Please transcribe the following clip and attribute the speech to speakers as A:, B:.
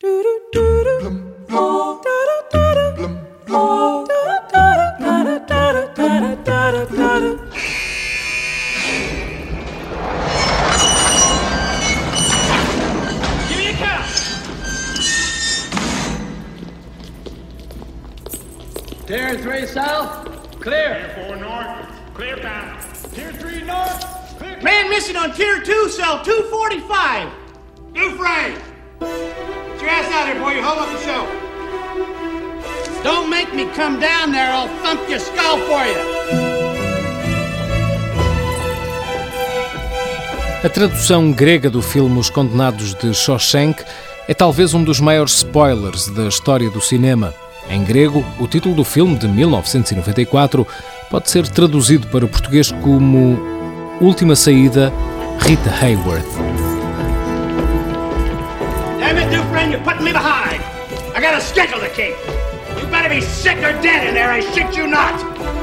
A: Tier 3 south, clear.
B: Tier Four north. Clear count. Tier three north. Clear.
C: Man missing on tier two, cell 245.
D: You hold up the show.
C: Don't make me come down there, I'll thump your skull for you.
E: A tradução grega do filme Os Condenados de Shawshank é talvez um dos maiores spoilers da história do cinema. Em grego, o título do filme de 1994 pode ser traduzido para o português como Última Saída, Rita Hayworth.
C: It, Dufresne, you're putting me behind. I got a schedule to keep. You better be sick or dead in there, I shit you not.